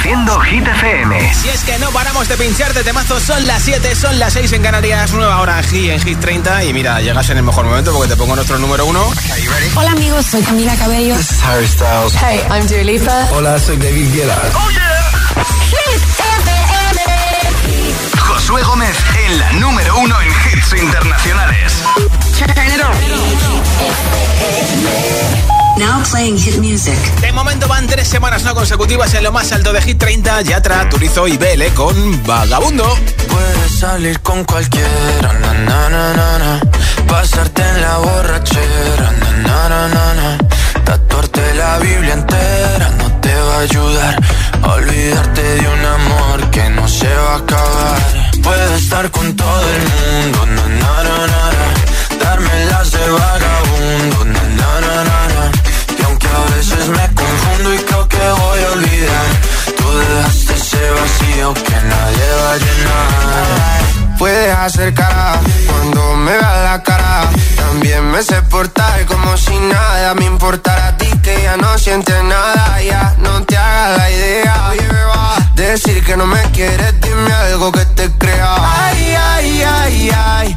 Reproduciendo Hit FM. Si es que no paramos de pincharte temazos, son las 7, son las 6 en Canarias, nueva hora G en Hit 30. Y mira, llegas en el mejor momento porque te pongo nuestro número uno. Hola amigos, soy Camila Cabello. This is Harry Styles. Hey, I'm Dua Lipa. Hola, soy David Guetta. ¡Oh, yeah! Hit FM. Josué Gómez en la número uno en hits internacionales. Turn it on. Now playing hit music. De momento van tres semanas no consecutivas en lo más alto de Hit 30. Yatra, Turizo y Bele con Vagabundo. Puedes salir con cualquiera, na, na, na, na, na. Pasarte en la borrachera, na, na, na, na, na. Tatuarte la Biblia entera no te va a ayudar. a Olvidarte de un amor que no se va a acabar. Puedes estar con todo el mundo, na, na, na, na, na. Darme las de vagabundo, me confundo y creo que voy a olvidar, tú dejaste ese vacío que nadie va a llenar. Puedes hacer cara cuando me veas la cara. También me sé portar como si nada me importara a ti que ya no sientes nada. Ya no te hagas la idea. Oye, me va decir que no me quieres. Dime algo que te crea. Ay, ay, ay, ay,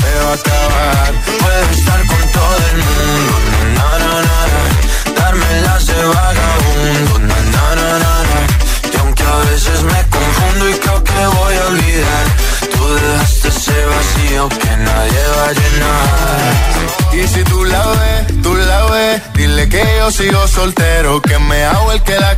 se va a acabar. Puedes estar con todo el mundo, na, na, na, na. Darme las de vagabundo, na, na, na, na, na. Y aunque a veces me confundo y creo que voy a olvidar, tú dejaste ese vacío que nadie va a llenar. Y si tú la ves, tú la ves, dile que yo sigo soltero, que me hago el que la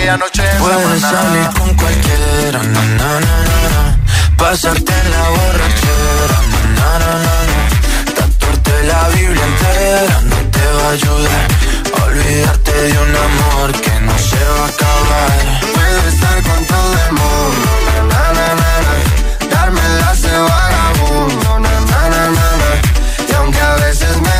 aquella noche Puedes salir con cualquiera, na, na, na. Pasarte en la borrachera, na, na, na. Tatuarte la Biblia entera no te va a ayudar. Olvidarte de un amor que no se va a acabar. Puedo estar con todo el mundo, na, na, na, na. Darme na, na, na, na, na. Y aunque a veces me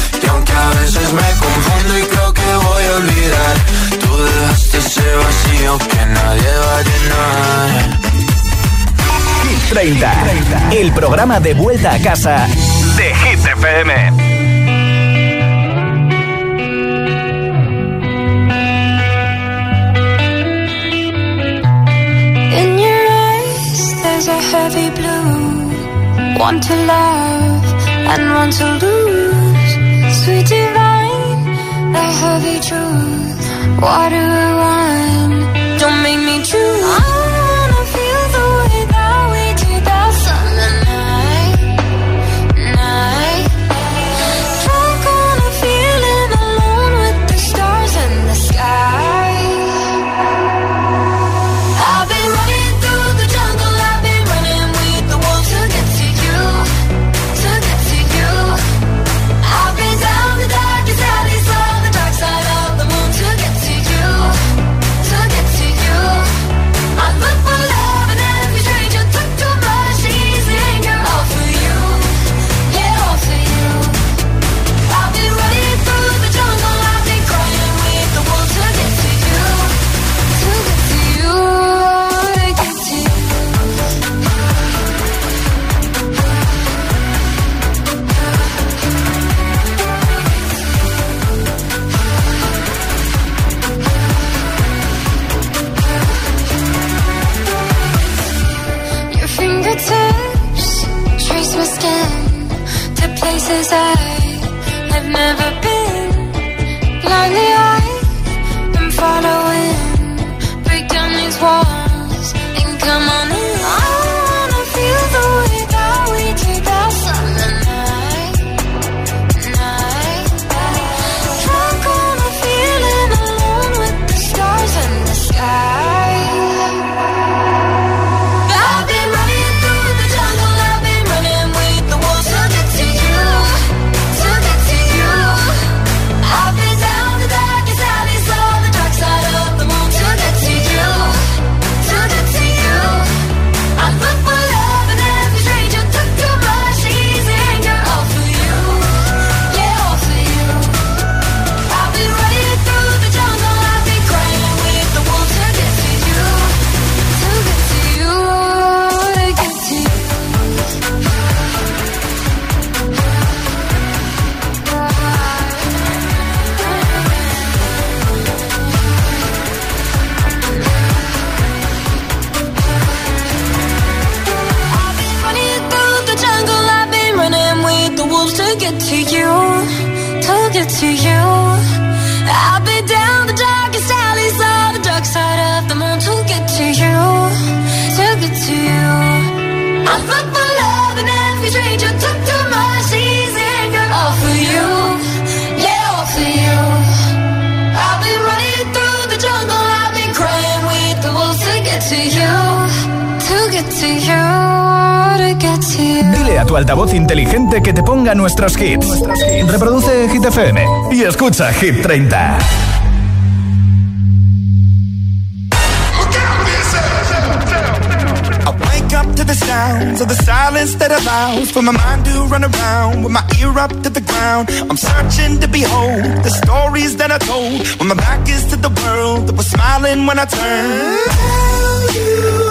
Y aunque a veces me confundo y creo que voy a olvidar, tú dejaste ese vacío que nadie va a llenar. Hit 30, el programa de vuelta a casa de Hit FM. In your eyes, there's a heavy blue. One to love and one to lose. Sweet divine, the heavy truth. Water or wine, nuestros hits. Reproduce Hit FM y escucha Hit 30. I wake up to the sounds of the silence that allows for my mind to run around with my ear up to the ground. I'm searching to behold the stories that I told when my back is to the world that was smiling when I turned. Tell you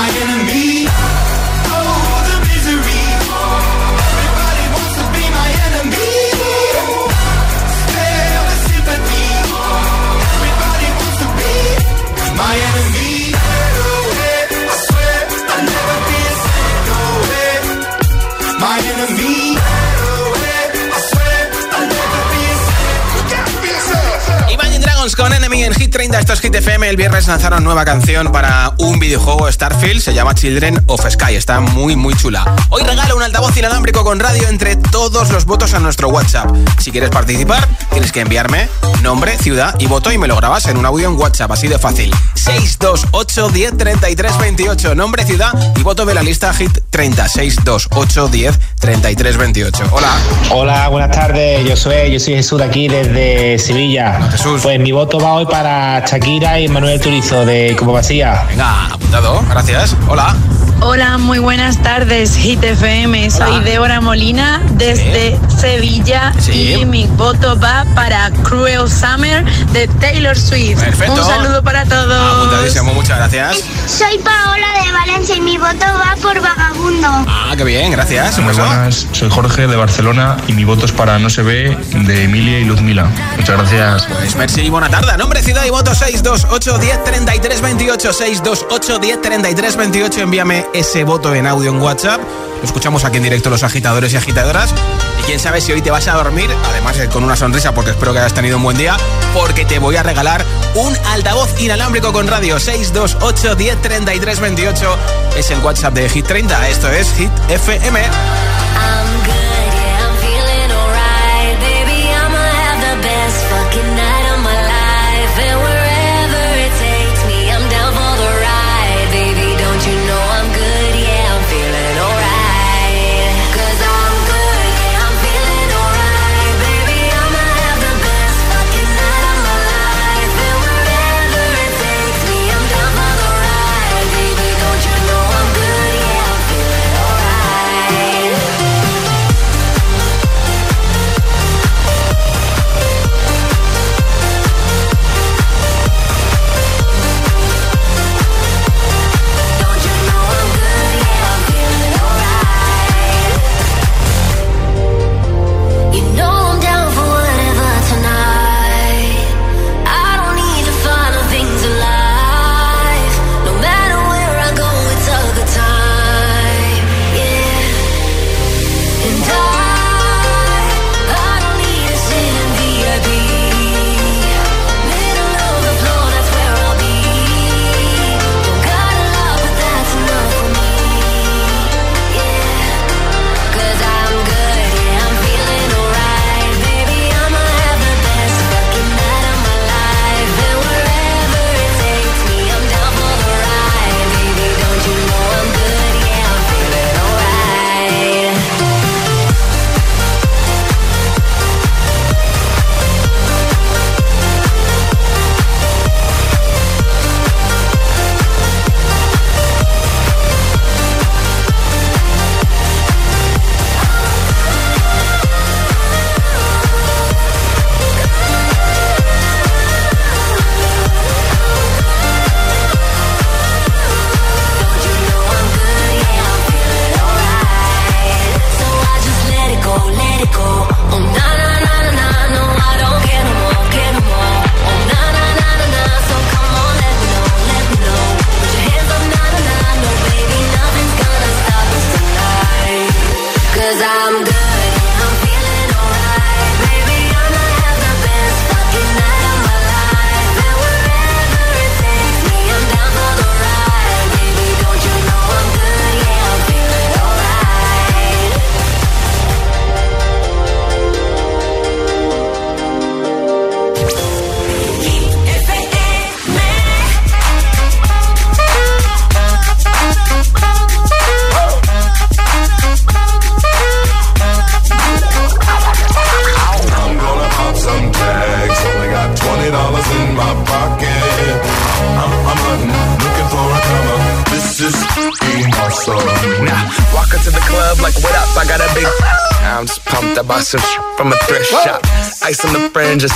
My enemy. Enemy en Hit 30, esto es Hit FM. El viernes lanzaron nueva canción para un videojuego Starfield, se llama Children of Sky, está muy muy chula. Hoy regalo un altavoz inalámbrico con radio entre todos los votos a nuestro WhatsApp. Si quieres participar, tienes que enviarme nombre, ciudad y voto y me lo grabas en un audio en WhatsApp, así de fácil. 628 10 33 28, nombre, ciudad y voto de la lista Hit 30. 628 10 33 28. Hola. Hola, buenas tardes. Yo soy, yo soy Jesús de aquí desde Sevilla. Jesús. Pues mi voto va hoy para Shakira y Manuel Turizo de Como Vacía. Venga, apuntado, gracias. Hola. Hola, muy buenas tardes, Hit FM. Soy Hola. Débora Molina desde Sevilla Sí. y mi voto va para Cruel Summer de Taylor Swift. Perfecto. Un saludo para todos. Apuntadísimo, muchas gracias. Soy Paola de Valencia y mi voto va por Vagabundo. Ah, qué bien, gracias. Muy buenas, soy Jorge de Barcelona y mi voto es para No se ve de Emilia y Luzmila. Muchas gracias. Pues merci y buena tarde. Nombre, ciudad y voto 628 10 33 28 628 10 33 28. Envíame ese voto en audio en WhatsApp. Lo escuchamos aquí en directo los agitadores y agitadoras. Y quién sabe si hoy te vas a dormir, además eh, con una sonrisa, porque espero que hayas tenido un buen día, porque te voy a regalar un altavoz inalámbrico con radio 628 10 33 28. Es el WhatsApp de Hit 30. Esto es Hit FM.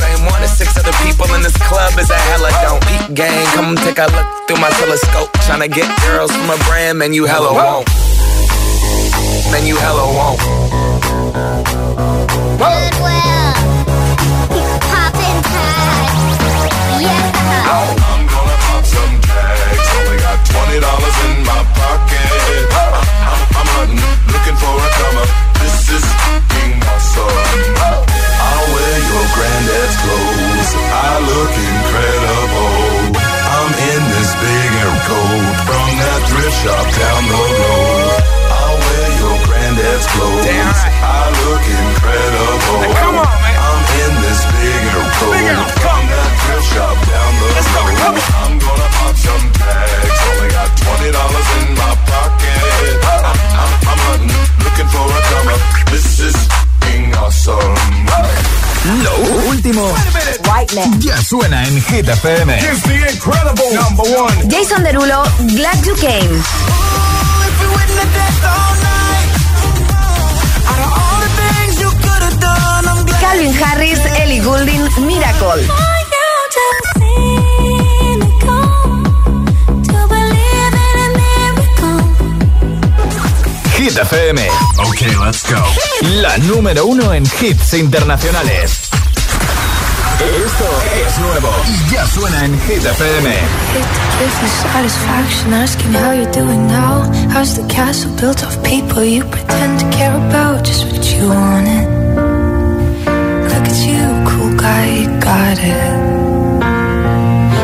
same one as six other people in this club is a hella don't. Peep gang, come take a look through my telescope. Tryna get girls from a brand, man, you hella won't. Man, you hella won't. Goodwill. looking suena en Hit FM. Here's the incredible number one. Jason Derulo, Glad You Came. Calvin Harris, Ellie Goulding, Miracle. Hit FM. Ok, let's go. La número uno en hits internacionales. Esto es nuevo y ya suena en Hit FM. Give you satisfaction asking how you're doing now. How's the castle built of people you pretend to care about? Just what you wanted. Look at you, cool guy, you got it.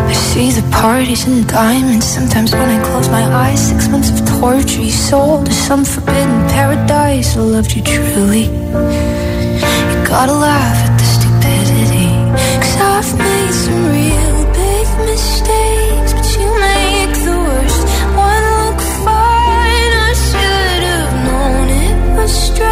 I see the parties and diamonds. Sometimes when I close my eyes, six months of torture you sold to some forbidden paradise. I loved you truly. You gotta laugh at I've made some real big mistakes, but you make the worst one look fine. I should have known it was strange.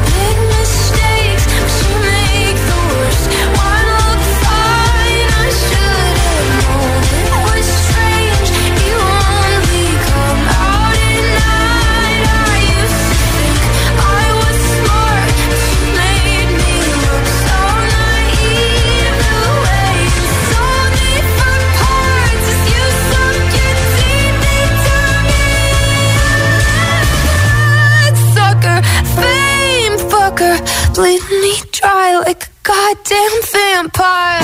Like a goddamn vampire.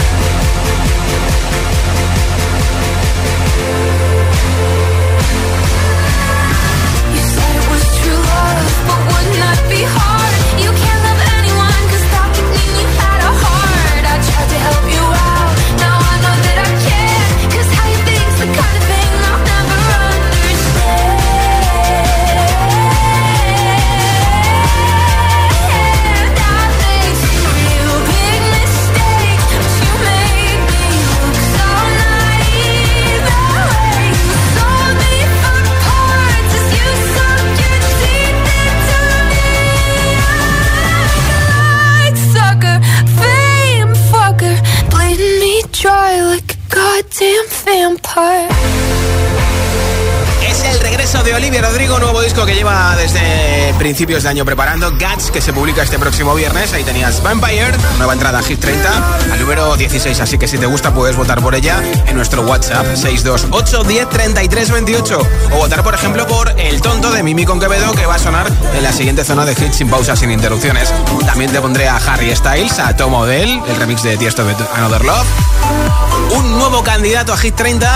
Rodrigo, nuevo disco que lleva desde principios de año preparando. Guts, que se publica este próximo viernes. Ahí tenías Vampire, nueva entrada Hit 30, al número 16. Así que si te gusta, puedes votar por ella en nuestro WhatsApp 628 10 33 28. O votar, por ejemplo, por El Tonto de Mimi con Quevedo, que va a sonar en la siguiente zona de hits sin pausas, sin interrupciones. También te pondré a Harry Styles, a Tom Odell, el remix de Tiesto de Another Love. Un nuevo candidato a Hit 30,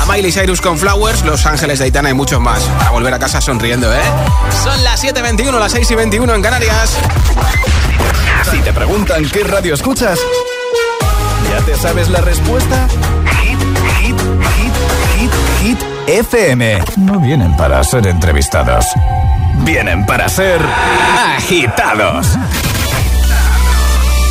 a Miley Cyrus con Flowers, Los Ángeles de Aitana y muchos más. Para volver a casa sonriendo, ¿eh? Son las 7.21, las 6 y 21 en Canarias. Si te preguntan qué radio escuchas, ¿ya te sabes la respuesta? Hit, hit, hit, hit, hit, FM. No vienen para ser entrevistados, vienen para ser agitados.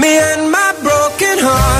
me and my broken heart.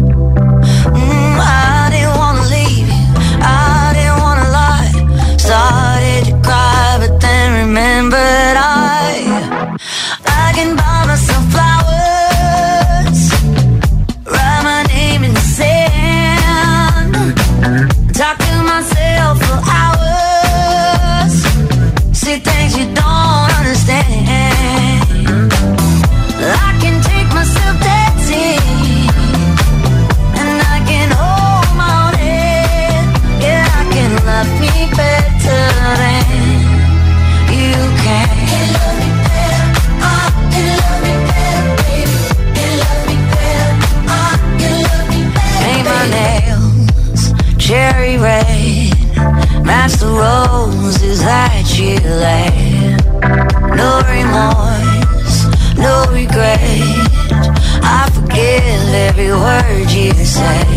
No remorse, no regret. I forget every word you said.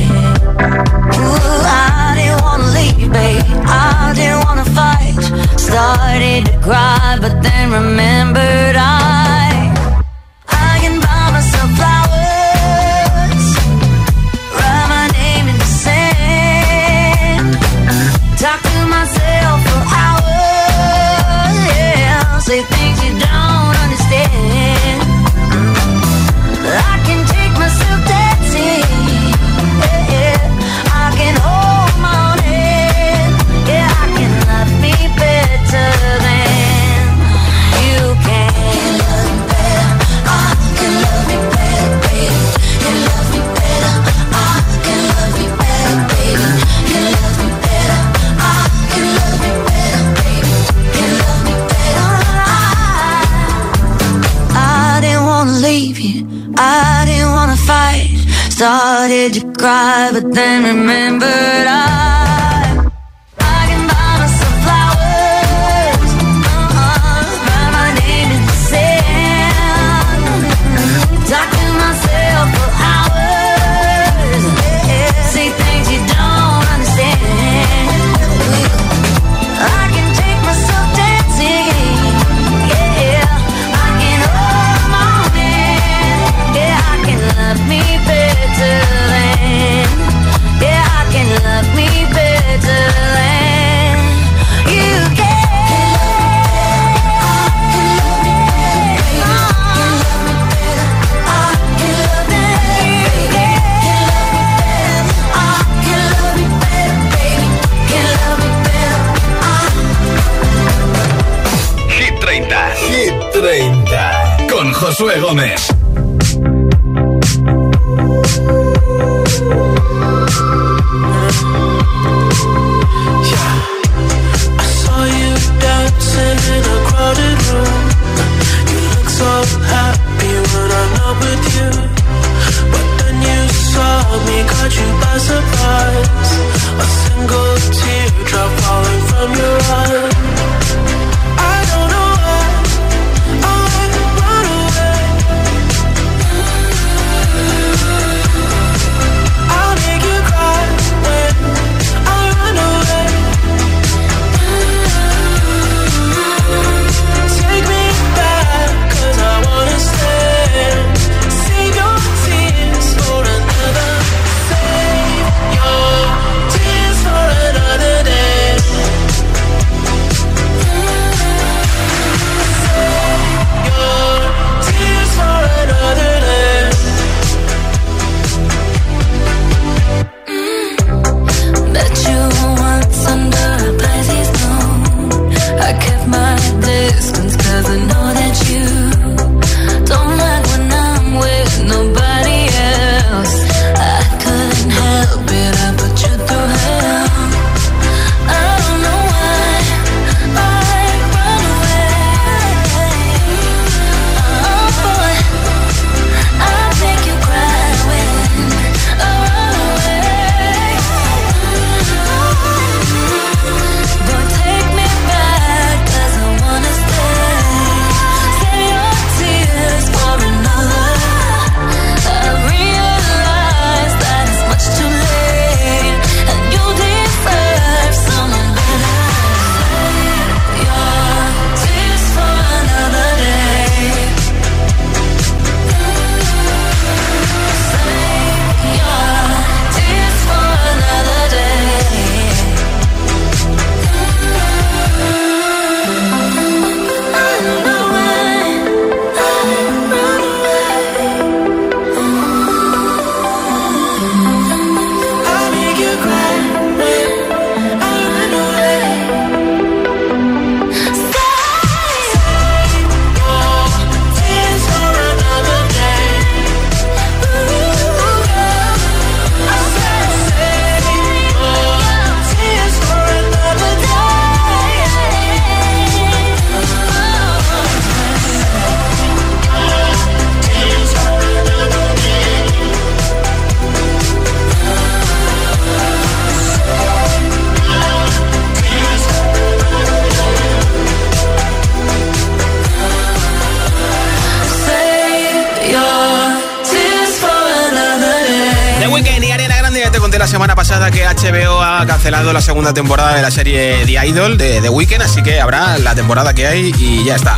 Segunda temporada de la serie The Idol de The Weeknd, así que habrá la temporada que hay y ya está.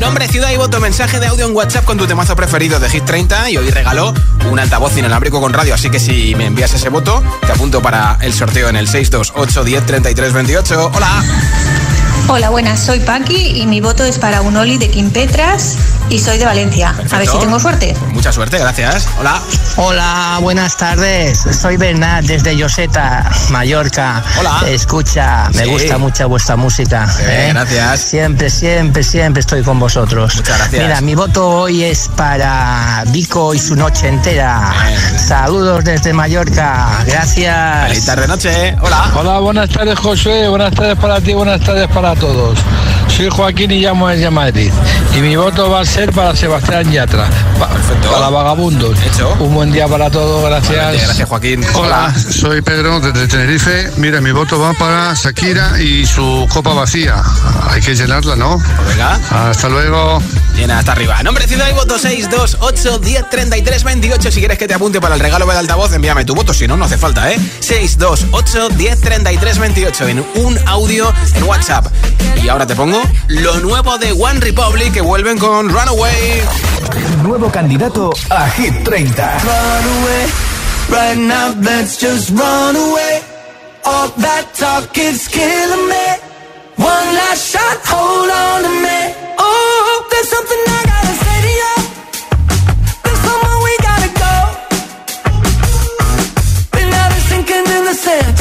Nombre, ciudad y voto, mensaje de audio en WhatsApp con tu temazo preferido de Hit 30 y hoy regaló un altavoz inalámbrico con radio, así que si me envías ese voto, te apunto para el sorteo en el 628 10 33 28. Hola. Hola, buenas, soy Paqui y mi voto es para un Oli de Kim Petras y soy de Valencia. A ver si tengo suerte. Mucha suerte, gracias. Hola. Hola, buenas tardes. Soy Bernat desde Yoseta, Mallorca. Hola. Escucha, me Sí. gusta mucho vuestra música. ¿eh? gracias. Siempre, siempre, siempre estoy con vosotros. Muchas gracias. Mira, mi voto hoy es para Vico y su noche entera. Saludos desde Mallorca. Gracias. Feliz tarde noche. Hola. Hola, buenas tardes Josué, buenas tardes para ti, buenas tardes para todos. Soy Joaquín y llamo desde Madrid. Y mi voto va a ser para Sebastián Yatra, pa- para Vagabundos. Un buen día para todos, gracias. Gracias, Joaquín. Hola, soy Pedro desde Tenerife. Mira, mi voto va para Shakira y su copa vacía. Hay que llenarla, ¿no? Venga. Hasta luego. Llena hasta arriba. Nombre, ciudad y voto 628 10 33 28. Si quieres que te apunte para el regalo del altavoz, envíame tu voto. Si no, no hace falta, ¿eh? 628 10 33 28 en un audio en WhatsApp. Y ahora te pongo lo nuevo de One Republic que vuelven con Runaway. Nuevo candidato a Hit 30. Run away, right now let's just run away. All that talk is killing me. One last shot, hold on to me. Oh, there's something I gotta say to you. There's somewhere we gotta go. Been out and sinking in the sand,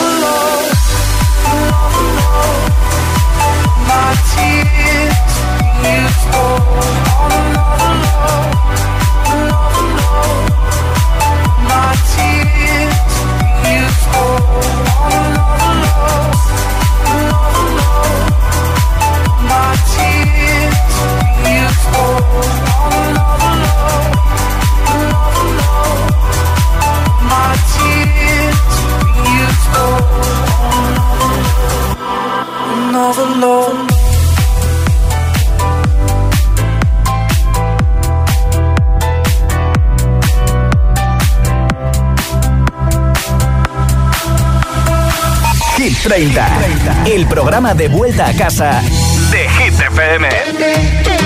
all alone. My tears you stole all alone. fondo. Hit 30, el programa de vuelta a casa de Hit FM.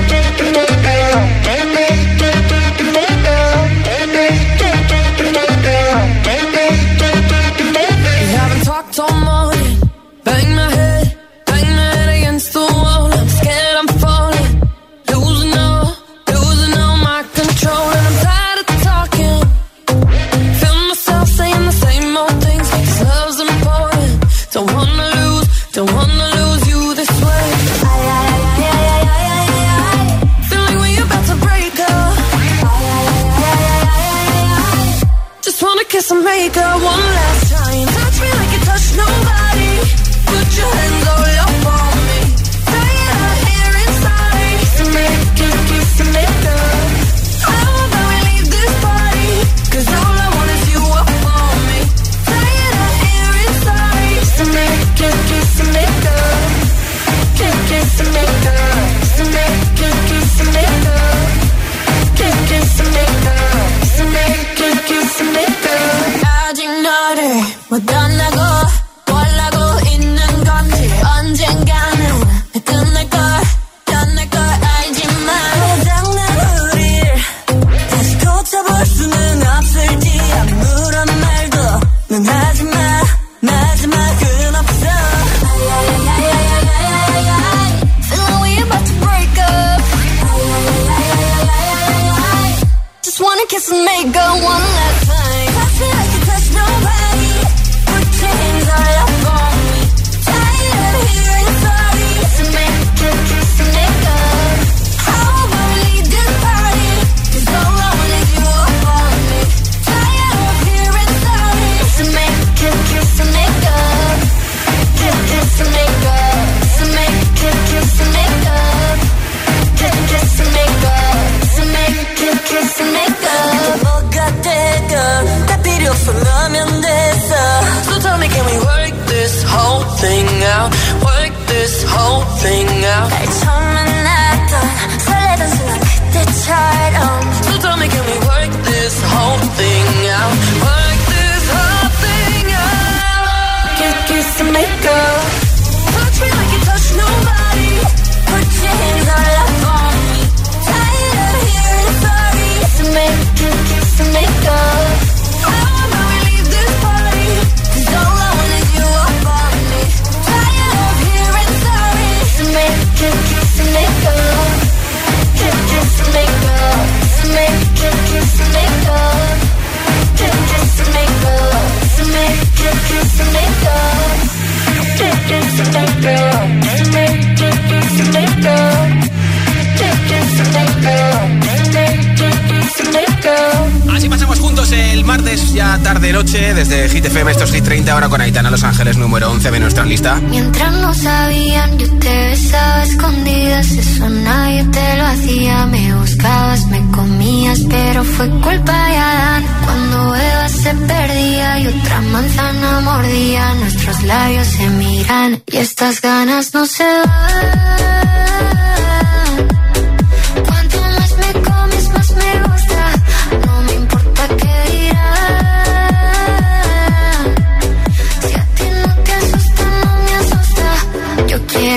Take it, take desde Hit FM, estos Hit 30, ahora con Aitana Los Ángeles, número 11 de nuestra lista. Mientras no sabían, yo te besaba escondidas, eso nadie te lo hacía. Me buscabas, me comías, pero fue culpa de Adán. Cuando Eva se perdía y otra manzana mordía, nuestros labios se miran y estas ganas no se van.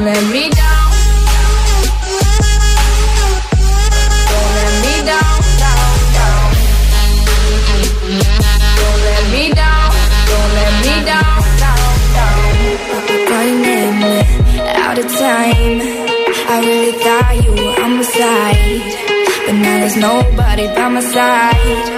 Don't let me down. Don't let me down. Don't let me down. Don't let me down, out of time. I really thought you were on my side, but now there's nobody by my side.